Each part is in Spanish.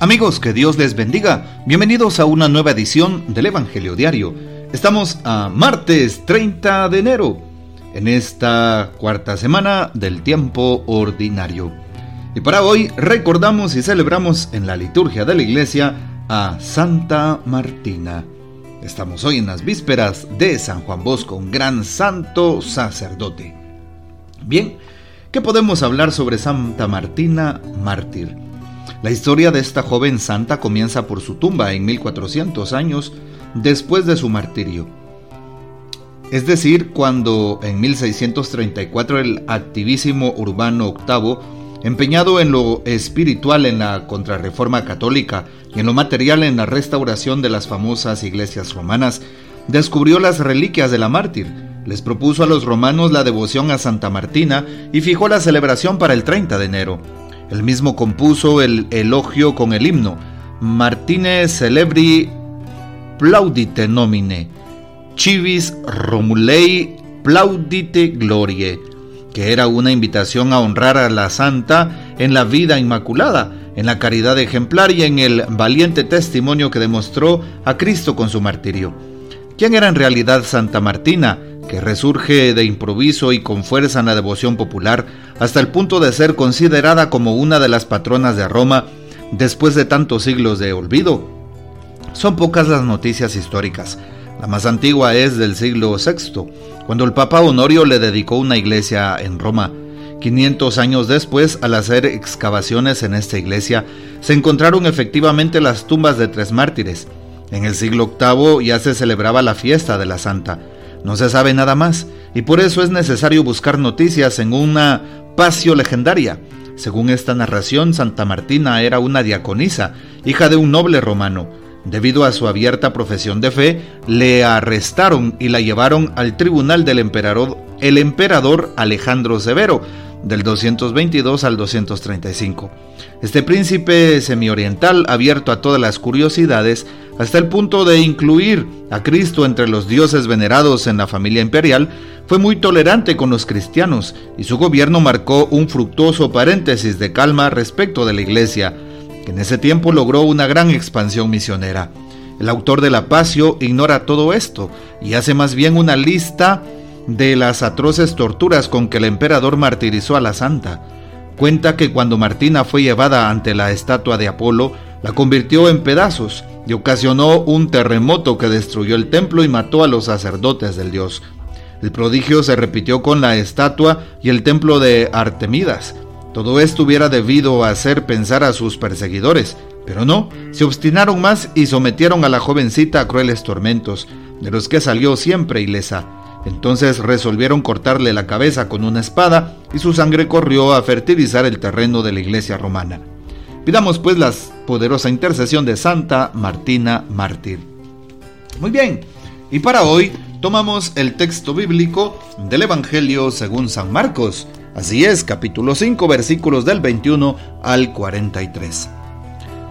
Amigos, que Dios les bendiga. Bienvenidos a una nueva edición del Evangelio Diario. Estamos a martes 30 de enero, en esta cuarta semana del tiempo ordinario. Y para hoy recordamos y celebramos en la liturgia de la iglesia a Santa Martina. Estamos hoy en las vísperas de San Juan Bosco, un gran santo sacerdote. Bien, ¿qué podemos hablar sobre Santa Martina mártir? La historia de esta joven santa comienza por su tumba en 1400 años después de su martirio. Es decir, cuando en 1634 el activísimo Urbano VIII, empeñado en lo espiritual en la contrarreforma católica y en lo material en la restauración de las famosas iglesias romanas, descubrió las reliquias de la mártir, les propuso a los romanos la devoción a Santa Martina y fijó la celebración para el 30 de enero. El mismo compuso el elogio con el himno Martine celebri plaudite nomine, civis Romulei plaudite glorie, que era una invitación a honrar a la santa en la vida inmaculada, en la caridad ejemplar y en el valiente testimonio que demostró a Cristo con su martirio. ¿Quién era en realidad Santa Martina? Que resurge de improviso y con fuerza en la devoción popular hasta el punto de ser considerada como una de las patronas de Roma después de tantos siglos de olvido. Son pocas las noticias históricas. La más antigua es del siglo VI, cuando el Papa Honorio le dedicó una iglesia en Roma. 500 años después, al hacer excavaciones en esta iglesia, se encontraron efectivamente las tumbas de tres mártires. En el siglo VIII ya se celebraba la fiesta de la Santa. No se sabe nada más y por eso es necesario buscar noticias en una pasio legendaria. Según esta narración, Santa Martina era una diaconisa, hija de un noble romano. Debido a su abierta profesión de fe, le arrestaron y la llevaron al tribunal del emperador, emperador Alejandro Severo, del 222 al 235. Este príncipe semioriental, abierto a todas las curiosidades, hasta el punto de incluir a Cristo entre los dioses venerados en la familia imperial, fue muy tolerante con los cristianos y su gobierno marcó un fructuoso paréntesis de calma respecto de la iglesia, que en ese tiempo logró una gran expansión misionera. El autor de la Pasio ignora todo esto y hace más bien una lista de las atroces torturas con que el emperador martirizó a la santa. Cuenta que cuando Martina fue llevada ante la estatua de Apolo, la convirtió en pedazos y ocasionó un terremoto que destruyó el templo y mató a los sacerdotes del dios. El prodigio se repitió con la estatua y el templo de Artemidas. Todo esto hubiera debido hacer pensar a sus perseguidores, pero no, se obstinaron más y sometieron a la jovencita a crueles tormentos, de los que salió siempre ilesa. Entonces resolvieron cortarle la cabeza con una espada y su sangre corrió a fertilizar el terreno de la iglesia romana. Pidamos pues la poderosa intercesión de Santa Martina Mártir. Muy bien, y para hoy tomamos el texto bíblico del Evangelio según San Marcos. Así es, capítulo 5, versículos del 21 al 43.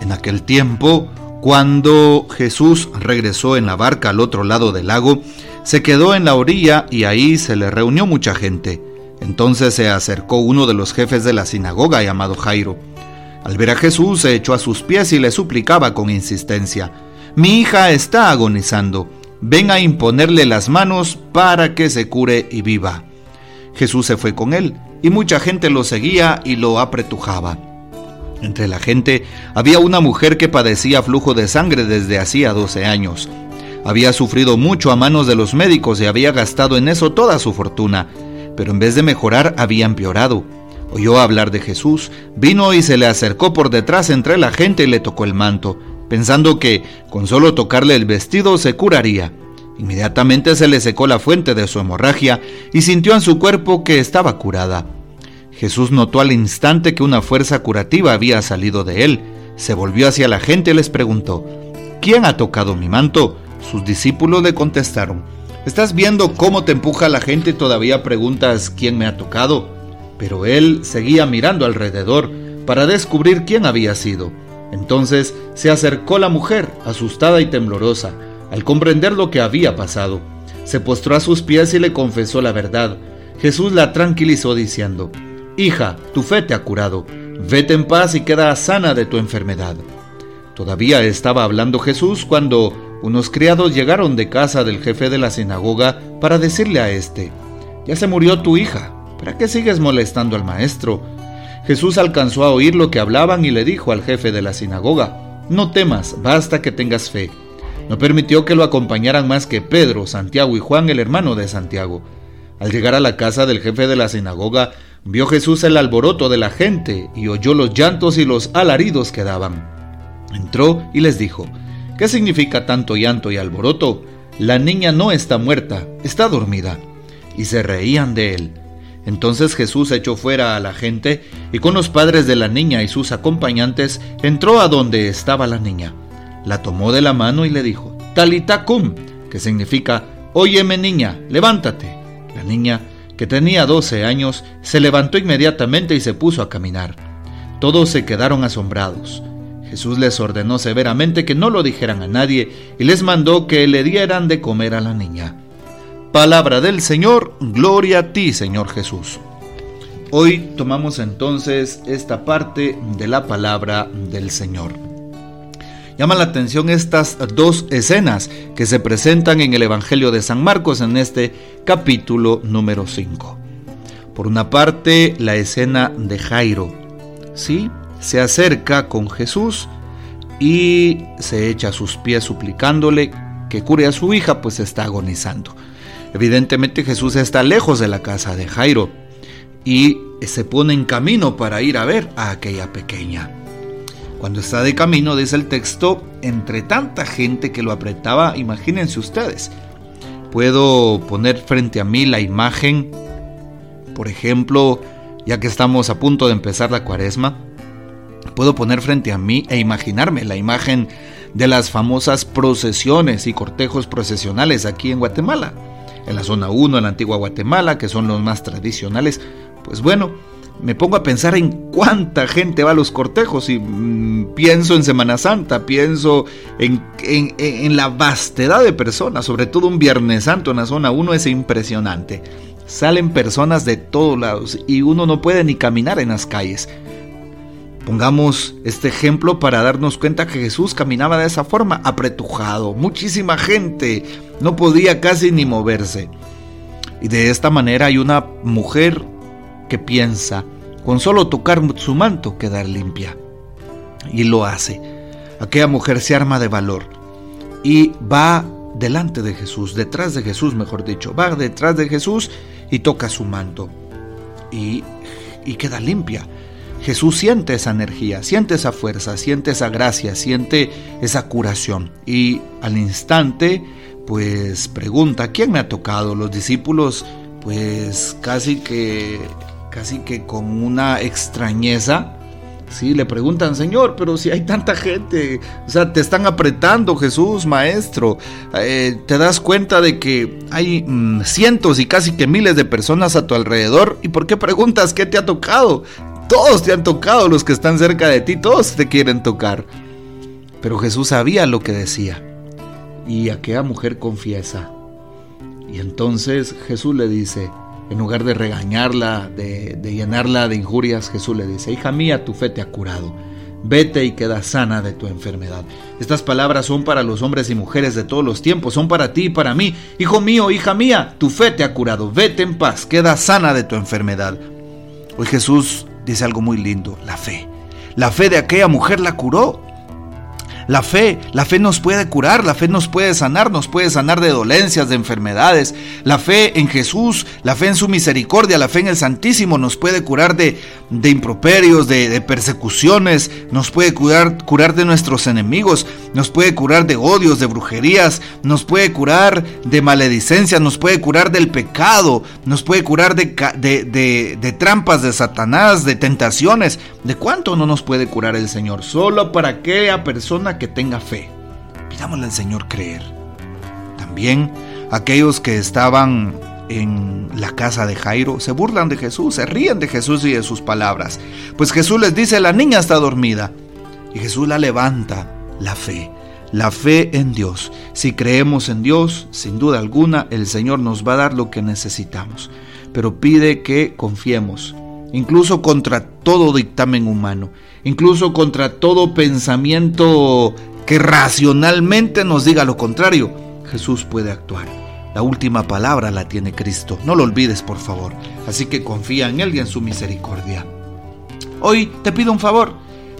En aquel tiempo, cuando Jesús regresó en la barca al otro lado del lago, se quedó en la orilla y ahí se le reunió mucha gente. Entonces se acercó uno de los jefes de la sinagoga llamado Jairo. Al ver a Jesús se echó a sus pies y le suplicaba con insistencia, Mi hija está agonizando, ven a imponerle las manos para que se cure y viva. Jesús se fue con él, y mucha gente lo seguía y lo apretujaba. Entre la gente había una mujer que padecía flujo de sangre desde hacía 12 años. Había sufrido mucho a manos de los médicos y había gastado en eso toda su fortuna, pero en vez de mejorar había empeorado. Oyó hablar de Jesús, vino y se le acercó por detrás entre la gente y le tocó el manto, pensando que con solo tocarle el vestido se curaría. Inmediatamente se le secó la fuente de su hemorragia y sintió en su cuerpo que estaba curada. Jesús notó al instante que una fuerza curativa había salido de él. Se volvió hacia la gente y les preguntó, ¿quién ha tocado mi manto? Sus discípulos le contestaron, ¿estás viendo cómo te empuja la gente y todavía preguntas quién me ha tocado? Pero él seguía mirando alrededor para descubrir quién había sido. Entonces se acercó la mujer, asustada y temblorosa, al comprender lo que había pasado. Se postró a sus pies y le confesó la verdad. Jesús la tranquilizó diciendo, Hija, tu fe te ha curado, vete en paz y queda sana de tu enfermedad. Todavía estaba hablando Jesús cuando unos criados llegaron de casa del jefe de la sinagoga para decirle a éste, ya se murió tu hija, ¿para qué sigues molestando al maestro? Jesús alcanzó a oír lo que hablaban y le dijo al jefe de la sinagoga, no temas, basta que tengas fe. No permitió que lo acompañaran más que Pedro, Santiago y Juan, el hermano de Santiago. Al llegar a la casa del jefe de la sinagoga, vio Jesús el alboroto de la gente y oyó los llantos y los alaridos que daban. Entró y les dijo, ¿qué significa tanto llanto y alboroto? La niña no está muerta, está dormida. Y se reían de él. Entonces Jesús echó fuera a la gente y con los padres de la niña y sus acompañantes entró a donde estaba la niña la tomó de la mano y le dijo, Talita cum, que significa, Óyeme niña, levántate. La niña, que tenía 12 años, se levantó inmediatamente y se puso a caminar. Todos se quedaron asombrados. Jesús les ordenó severamente que no lo dijeran a nadie y les mandó que le dieran de comer a la niña. Palabra del Señor, gloria a ti, Señor Jesús. Hoy tomamos entonces esta parte de la palabra del Señor. Llama la atención estas dos escenas que se presentan en el Evangelio de San Marcos en este capítulo número 5. Por una parte, la escena de Jairo. Sí, se acerca con Jesús y se echa a sus pies suplicándole que cure a su hija, pues está agonizando. Evidentemente Jesús está lejos de la casa de Jairo y se pone en camino para ir a ver a aquella pequeña. Cuando está de camino, dice el texto, entre tanta gente que lo apretaba, imagínense ustedes. Puedo poner frente a mí la imagen, por ejemplo, ya que estamos a punto de empezar la cuaresma, puedo poner frente a mí e imaginarme la imagen de las famosas procesiones y cortejos procesionales aquí en Guatemala, en la zona 1, en la antigua Guatemala, que son los más tradicionales. Pues bueno, me pongo a pensar en cuánta gente va a los cortejos y mm, pienso en Semana Santa, pienso en, en, la vastedad de personas, sobre todo un Viernes Santo en la zona 1 es impresionante. Salen personas de todos lados y uno no puede ni caminar en las calles. Pongamos este ejemplo para darnos cuenta que Jesús caminaba de esa forma, apretujado, muchísima gente, no podía casi ni moverse. Y de esta manera hay una mujer que piensa, con solo tocar su manto quedar limpia. Y lo hace. Aquella mujer se arma de valor y va delante de Jesús, detrás de Jesús, mejor dicho, va detrás de Jesús y toca su manto y, y queda limpia. Jesús siente esa energía, siente esa fuerza, siente esa gracia, siente esa curación y al instante pues pregunta, ¿quién me ha tocado? Los discípulos pues casi que casi que con una extrañeza, Sí, le preguntan, Señor, pero si hay tanta gente, o sea, te están apretando, Jesús, Maestro. Eh, te das cuenta de que hay mm, cientos y casi que miles de personas a tu alrededor. ¿Y por qué preguntas qué te ha tocado? Todos te han tocado, los que están cerca de ti, todos te quieren tocar. Pero Jesús sabía lo que decía. Y aquella mujer confiesa. Y entonces Jesús le dice, en lugar de regañarla, de, llenarla de injurias, Jesús le dice, hija mía, tu fe te ha curado. Vete y queda sana de tu enfermedad. Estas palabras son para los hombres y mujeres de todos los tiempos, son para ti y para mí. Hijo mío, hija mía, tu fe te ha curado. Vete en paz, queda sana de tu enfermedad. Hoy Jesús dice algo muy lindo, la fe. La fe de aquella mujer la curó. La fe, la fe nos puede curar, la fe nos puede sanar, nos puede sanar de dolencias, de enfermedades. La fe en Jesús, la fe en su misericordia, la fe en el Santísimo nos puede curar de, de improperios, de, persecuciones, nos puede curar, curar de nuestros enemigos, nos puede curar de odios, de brujerías, nos puede curar de maledicencia, nos puede curar del pecado, nos puede curar de, de, de trampas de Satanás, de tentaciones. ¿De cuánto no nos puede curar el Señor? Solo para aquella persona que tenga fe. Pidámosle al Señor creer. También aquellos que estaban en la casa de Jairo se burlan de Jesús, se ríen de Jesús y de sus palabras. Pues Jesús les dice, la niña está dormida. Y Jesús la levanta, la fe, la fe en Dios. Si creemos en Dios, sin duda alguna, el Señor nos va a dar lo que necesitamos. Pero pide que confiemos incluso contra todo dictamen humano, incluso contra todo pensamiento que racionalmente nos diga lo contrario, Jesús puede actuar. La última palabra la tiene Cristo. No lo olvides, por favor. Así que confía en Él y en su misericordia. Hoy te pido un favor.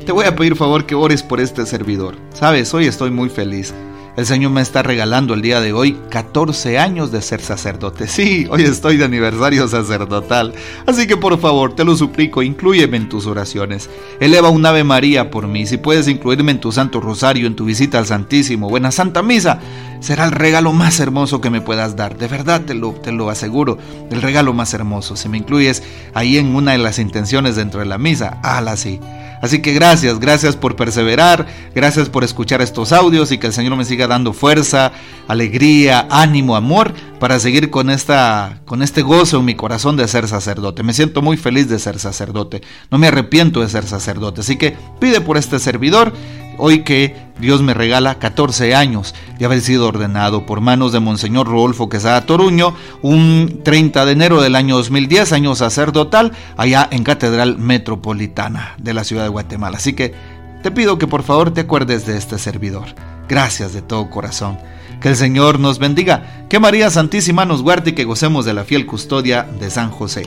Te voy a pedir favor que ores por este servidor. Sabes, hoy estoy muy feliz. El Señor me está regalando el día de hoy 14 años de ser sacerdote. Sí, hoy estoy de aniversario sacerdotal. Así que por favor, te lo suplico, inclúyeme en tus oraciones. Eleva un Ave María por mí. Si puedes incluirme en tu Santo Rosario, en tu visita al Santísimo la Santa Misa, será el regalo más hermoso que me puedas dar. De verdad te lo, te lo aseguro. El regalo más hermoso. Si me incluyes ahí en una de las intenciones dentro de la misa, hazla así. Así que gracias, gracias por perseverar, gracias por escuchar estos audios y que el Señor me siga dando fuerza, alegría, ánimo, amor para seguir con esta con este gozo en mi corazón de ser sacerdote. Me siento muy feliz de ser sacerdote. No me arrepiento de ser sacerdote. Así que pide por este servidor hoy que Dios me regala 14 años de haber sido ordenado por manos de Monseñor Rodolfo Quesada Toruño, un 30 de enero del año 2010, año sacerdotal, allá en Catedral Metropolitana de la ciudad de Guatemala. Así que te pido que por favor te acuerdes de este servidor. Gracias de todo corazón. Que el Señor nos bendiga, que María Santísima nos guarde y que gocemos de la fiel custodia de San José.